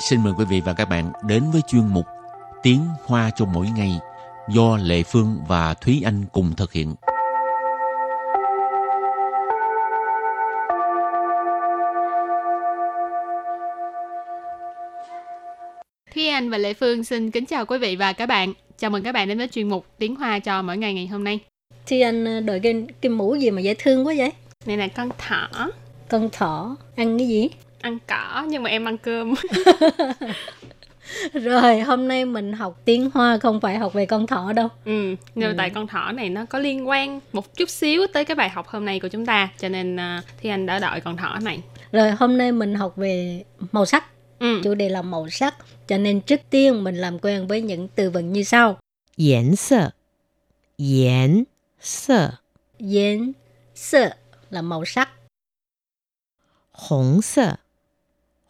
xin mời quý vị và các bạn đến với chuyên mục Tiếng Hoa cho mỗi ngày do Lệ Phương và Thúy Anh cùng thực hiện. Thúy Anh và Lệ Phương xin kính chào quý vị và các bạn. Chào mừng các bạn đến với chuyên mục Tiếng Hoa cho mỗi ngày ngày hôm nay. Thì anh ờ, đội cái, cái mũ gì mà dễ thương quá vậy? Này là con thỏ, Con thỏ ăn cái gì? ăn cỏ nhưng mà em ăn cơm. Rồi hôm nay mình học tiếng hoa không phải học về con thỏ đâu. Ừ nhưng ừ. tại con thỏ này nó có liên quan một chút xíu tới cái bài học hôm nay của chúng ta cho nên à, uh, thì anh đã đợi con thỏ này. Rồi hôm nay mình học về màu sắc. Ừ. chủ đề là màu sắc cho nên trước tiên mình làm quen với những từ vựng như sau. Yến sơ. Yến sơ. Yến sơ là màu sắc. Hồng sơ.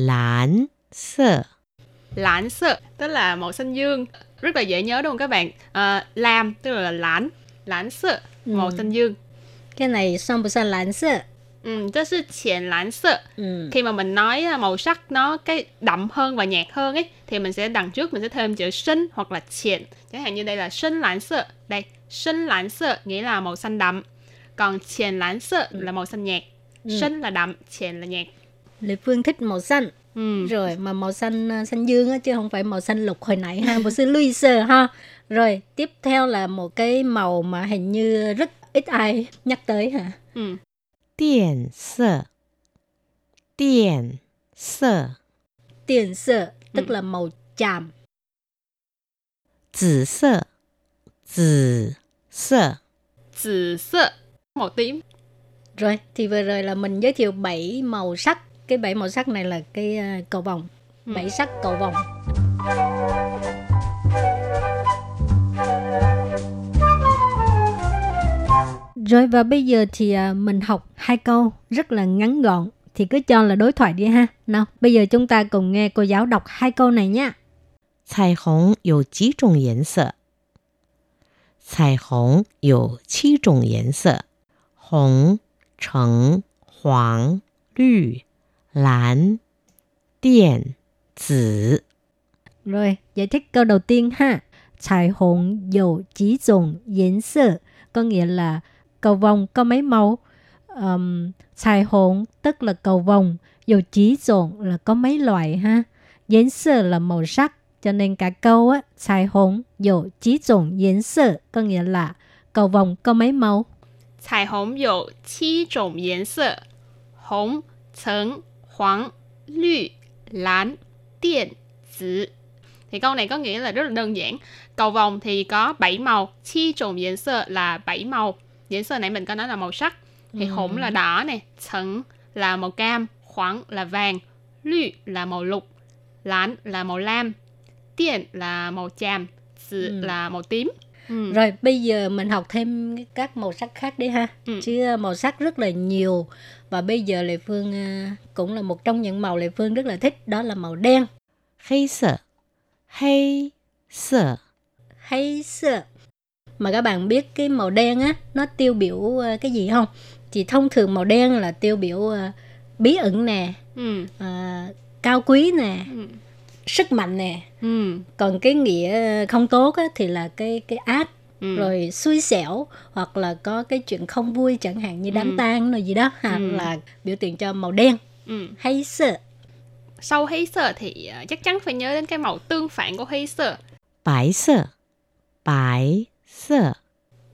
蓝色，lãn sơ tức là màu xanh dương, rất là dễ nhớ đúng không các bạn? À, lam tức là lãn sơ màu Ừ. xanh dương. Cái này xong bữa xanh lãnh sợ. Ừ, đó là triển lãn Ừ. khi mà mình nói à, màu sắc nó cái đậm hơn và nhạt hơn ấy thì mình sẽ đằng trước mình sẽ thêm chữ sinh hoặc là triển chẳng hạn như đây là sinh lãn sợ đây sinh lãn sợ nghĩa là màu xanh đậm còn triển lãn sợ là màu xanh nhạt Ừ. sinh là đậm triển là nhạt Lệ Phương thích màu xanh. Ừ. Rồi mà màu xanh à, xanh dương á chứ không phải màu xanh lục hồi nãy ha, màu xanh Louise ha. Rồi tiếp theo là một cái màu mà hình như rất ít ai nhắc tới hả? Ừ. Điện sơ. Điện sơ. Điện sơ tức ừ. là màu chàm. Tử sơ. Tử sơ. Tử sơ. Màu tím. Rồi, thì vừa rồi là mình giới thiệu 7 màu sắc Cái 7 màu sắc này là cái à, cầu vồng. Ừ. Bảy sắc cầu vồng. Rồi và bây giờ thì à, mình học hai câu rất là ngắn gọn thì cứ cho là đối thoại đi ha. Nào, bây giờ chúng ta cùng nghe cô giáo đọc hai câu này nha. 彩虹有几种颜色？彩虹有七种颜色：红、橙、黄、绿、 蓝、靛、紫。 Rồi, giải thích câu đầu tiên ha.彩虹有几种颜色 có nghĩa là cầu vồng có mấy màu. Um, 彩虹 tức là cầu vồng, dầu chỉ trộn là có mấy loại ha.颜色 là màu sắc, cho nên cả câu á, 彩虹有几种颜色 có nghĩa là cầu vồng có mấy màu. 彩虹有七种颜色红橙 Hoàng, lü, lán, điện, tử. Thì câu này có nghĩa là rất là đơn giản. Cầu vòng thì có 7 màu, chi trùng diễn sơ là 7 màu. Diễn sơ này mình có nói là màu sắc. Thì ừ. hỗn là đỏ này, sẩn là màu cam, khoảng là vàng, lü là màu lục, lán là màu lam, điện là màu chàm, tử ừ. là màu tím. Ừ. rồi bây giờ mình học thêm các màu sắc khác đi ha. Ừ. chứ ờ, màu sắc rất là nhiều. Và bây giờ lệ phương ờ, cũng là một trong những màu lệ phương rất là thích đó là màu đen. Hay sợ. Hay sợ. Hay sợ. Mà các bạn biết cái màu đen á nó tiêu biểu ờ, cái gì không? Chỉ thông thường màu đen là tiêu biểu bí ẩn nè ừ. à, cao quý nè ừ sức mạnh nè ừ. còn cái nghĩa không tốt á, thì là cái cái ác Ừ. rồi xui xẻo hoặc là có cái chuyện không vui chẳng hạn như ừ. đám ừ. tang rồi gì đó hoặc ừ. là biểu tượng cho màu đen ừ. hay sợ sau hay sợ thì ờ, chắc chắn phải nhớ đến cái màu tương phản của hay sợ bái sợ bái sợ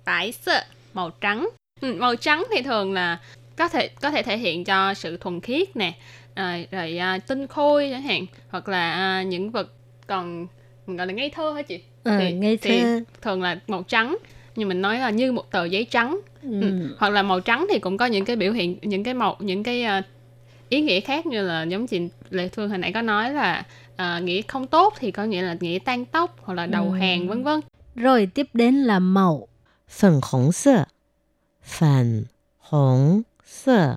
bái sợ màu trắng ừ, màu trắng thì thường là có thể có thể thể hiện cho sự thuần khiết nè à, rồi à, tinh khôi chẳng hạn hoặc là à, những vật còn mình gọi là ngây thơ hả chị ừ, thì, ngây thơ. thì thường là màu trắng nhưng mình nói là như một tờ giấy trắng ừ. Ừ. hoặc là màu trắng thì cũng có những cái biểu hiện những cái màu những cái uh, ý nghĩa khác như là giống chị lệ phương hồi nãy có nói là à, uh, nghĩa không tốt thì có nghĩa là nghĩa tan tóc hoặc là đầu ừ. hàng vân vân rồi tiếp đến là màu phần hồng sơ phần hồng sơ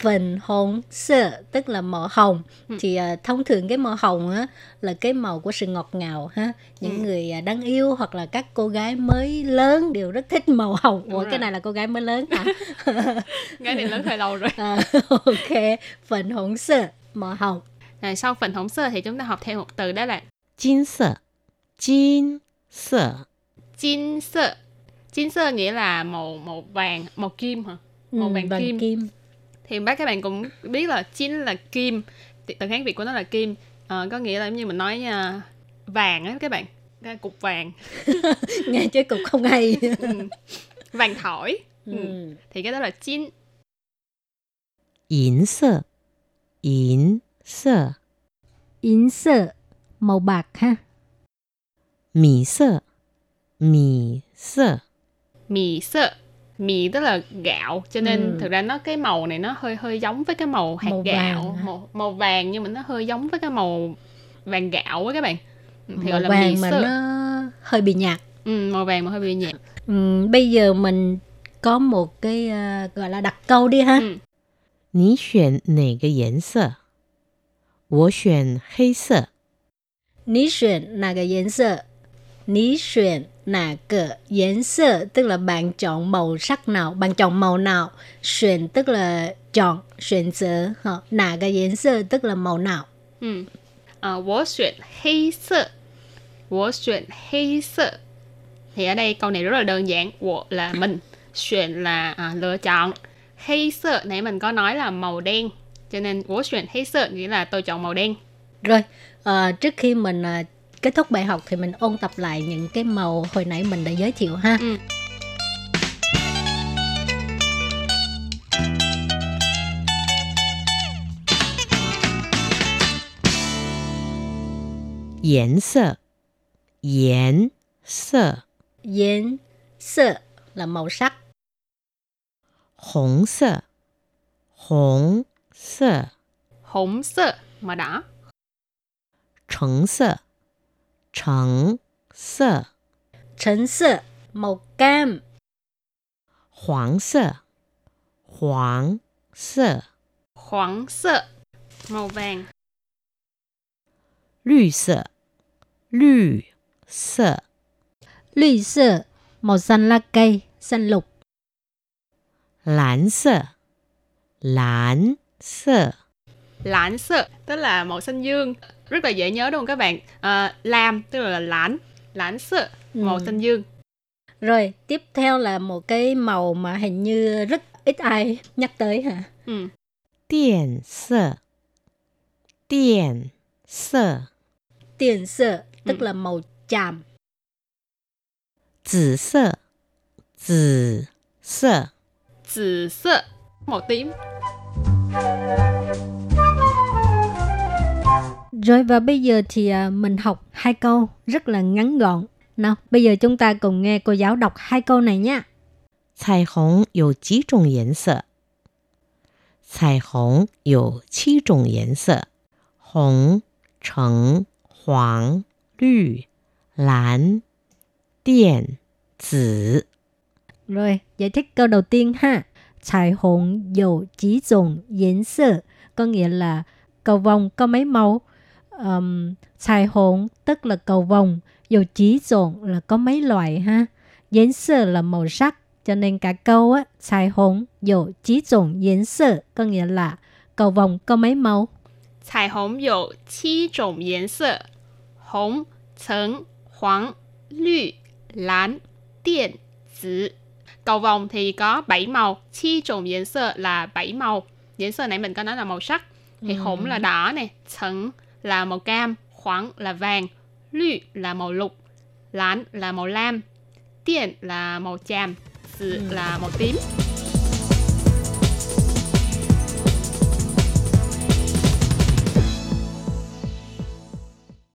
phần hồng sơ tức là màu hồng. Ừ. Thì uh, thông thường cái màu hồng á là cái màu của sự ngọt ngào ha. Những ừ. người à, uh, đang yêu hoặc là các cô gái mới lớn đều rất thích màu hồng. Đúng ủa cái này là cô gái mới lớn hả? Gái này lớn hơi lâu rồi. À, ok. Phần hồng sơ màu hồng. Rồi sau phần hồng sơ thì chúng ta học thêm một từ đó là kim sơ. Kim sơ. Kim sơ. Chín sơ nghĩa là màu màu vàng màu kim hả? Ừ, màu ừ, vàng, vàng kim, kim thì bác các bạn cũng biết là chín là kim. Từ kháng việt của nó là kim. À, có nghĩa là giống như mình nói uh, vàng á các bạn. Ra cục vàng. Nghe chơi cục không hay. Ừ. Vàng thỏi. Ừ. ừ. thì cái đó là chín. Yến sơ yến sơ yến sơ màu bạc ha. Mì sơ mì sơ mì sơ mì tức là gạo cho nên Ừ. thực ra nó cái màu này nó hơi hơi giống với cái màu hạt Màu gạo vàng hả? màu, màu vàng nhưng mà nó hơi giống với cái màu vàng gạo á các bạn Ừ, thì màu gọi là mì vàng mà sơ nó hơi bị nhạt. ừ, màu vàng mà hơi bị nhạt Ừ, bây giờ mình có một cái à, gọi là đặt câu đi ha. ừ. 你选哪个颜色？我选黑色。 Ní xuyên là cái 颜色 Ní xuyên là cái 颜色 tức là bạn chọn màu sắc nào, bạn chọn màu nào. Xuyên tức là chọn, xuyên giờ, hả? Là cái 颜色 tức là màu nào. Ừ. À, 我选黑色我选黑色 thì ở đây câu này rất là đơn giản 我 là mình 选 là à, lựa chọn 黑色 nãy mình có nói là màu đen cho nên 我选黑色 nghĩa là tôi chọn màu đen Rồi, à, trước khi mình à, kết thúc bài học thì mình ôn tập lại những cái màu hồi nãy mình đã giới thiệu ha. Ừ. Yến sơ. Yến sơ. Yến sơ là màu sắc. Hồng sơ. Hồng sơ. Hồng sơ mà đã. Trắng sơ. 橙色，橙色， Trấn sơ màu cam. 黄色，黄色， hoàng sơ màu vàng 绿色，绿色， Lùi sơ màu xanh lá cây, xanh lục. 蓝色，蓝色， lãnh sơ tức là màu xanh dương rất là dễ nhớ đúng không các bạn à, lam tức là lãnh lãnh sơ màu Ừ. xanh dương Rồi, tiếp theo là một cái màu mà hình như rất ít ai nhắc tới hả? ừ. 靛色，靛色， Tiền sơ tức Ừ. là màu chàm. 紫色，紫色， 紫色 màu tím Rồi và bây giờ thì à, mình học hai câu rất là ngắn gọn. Nào, bây giờ chúng ta cùng nghe cô giáo đọc hai câu này nha. 彩虹有几种颜色？彩虹有七种颜色：红、橙、黄、绿、蓝、靛、紫。 Rồi, giải thích câu đầu tiên ha.彩虹有几种颜色 có nghĩa là cầu vồng có mấy màu. um, xài hỗn tức là cầu vồng, dầu chỉ dồn là có mấy loại ha. Yến sơ là màu sắc, cho nên cả câu á, xài hỗn dầu chỉ dồn yến sơ có nghĩa là cầu vồng có mấy màu. Xài hỗn dầu chỉ dồn yến sơ, hồng, trắng, hoàng, lü, lán, điện, tử. Cầu vồng thì có 7 màu, chi trộn yến sơ là 7 màu. Yến sơ nãy mình có nói là màu sắc. Thì hồng là ừ. đỏ này, trắng là màu cam, khoáng là vàng, lü là màu lục, lán là màu lam, tiền là màu chàm, 紫 là màu tím.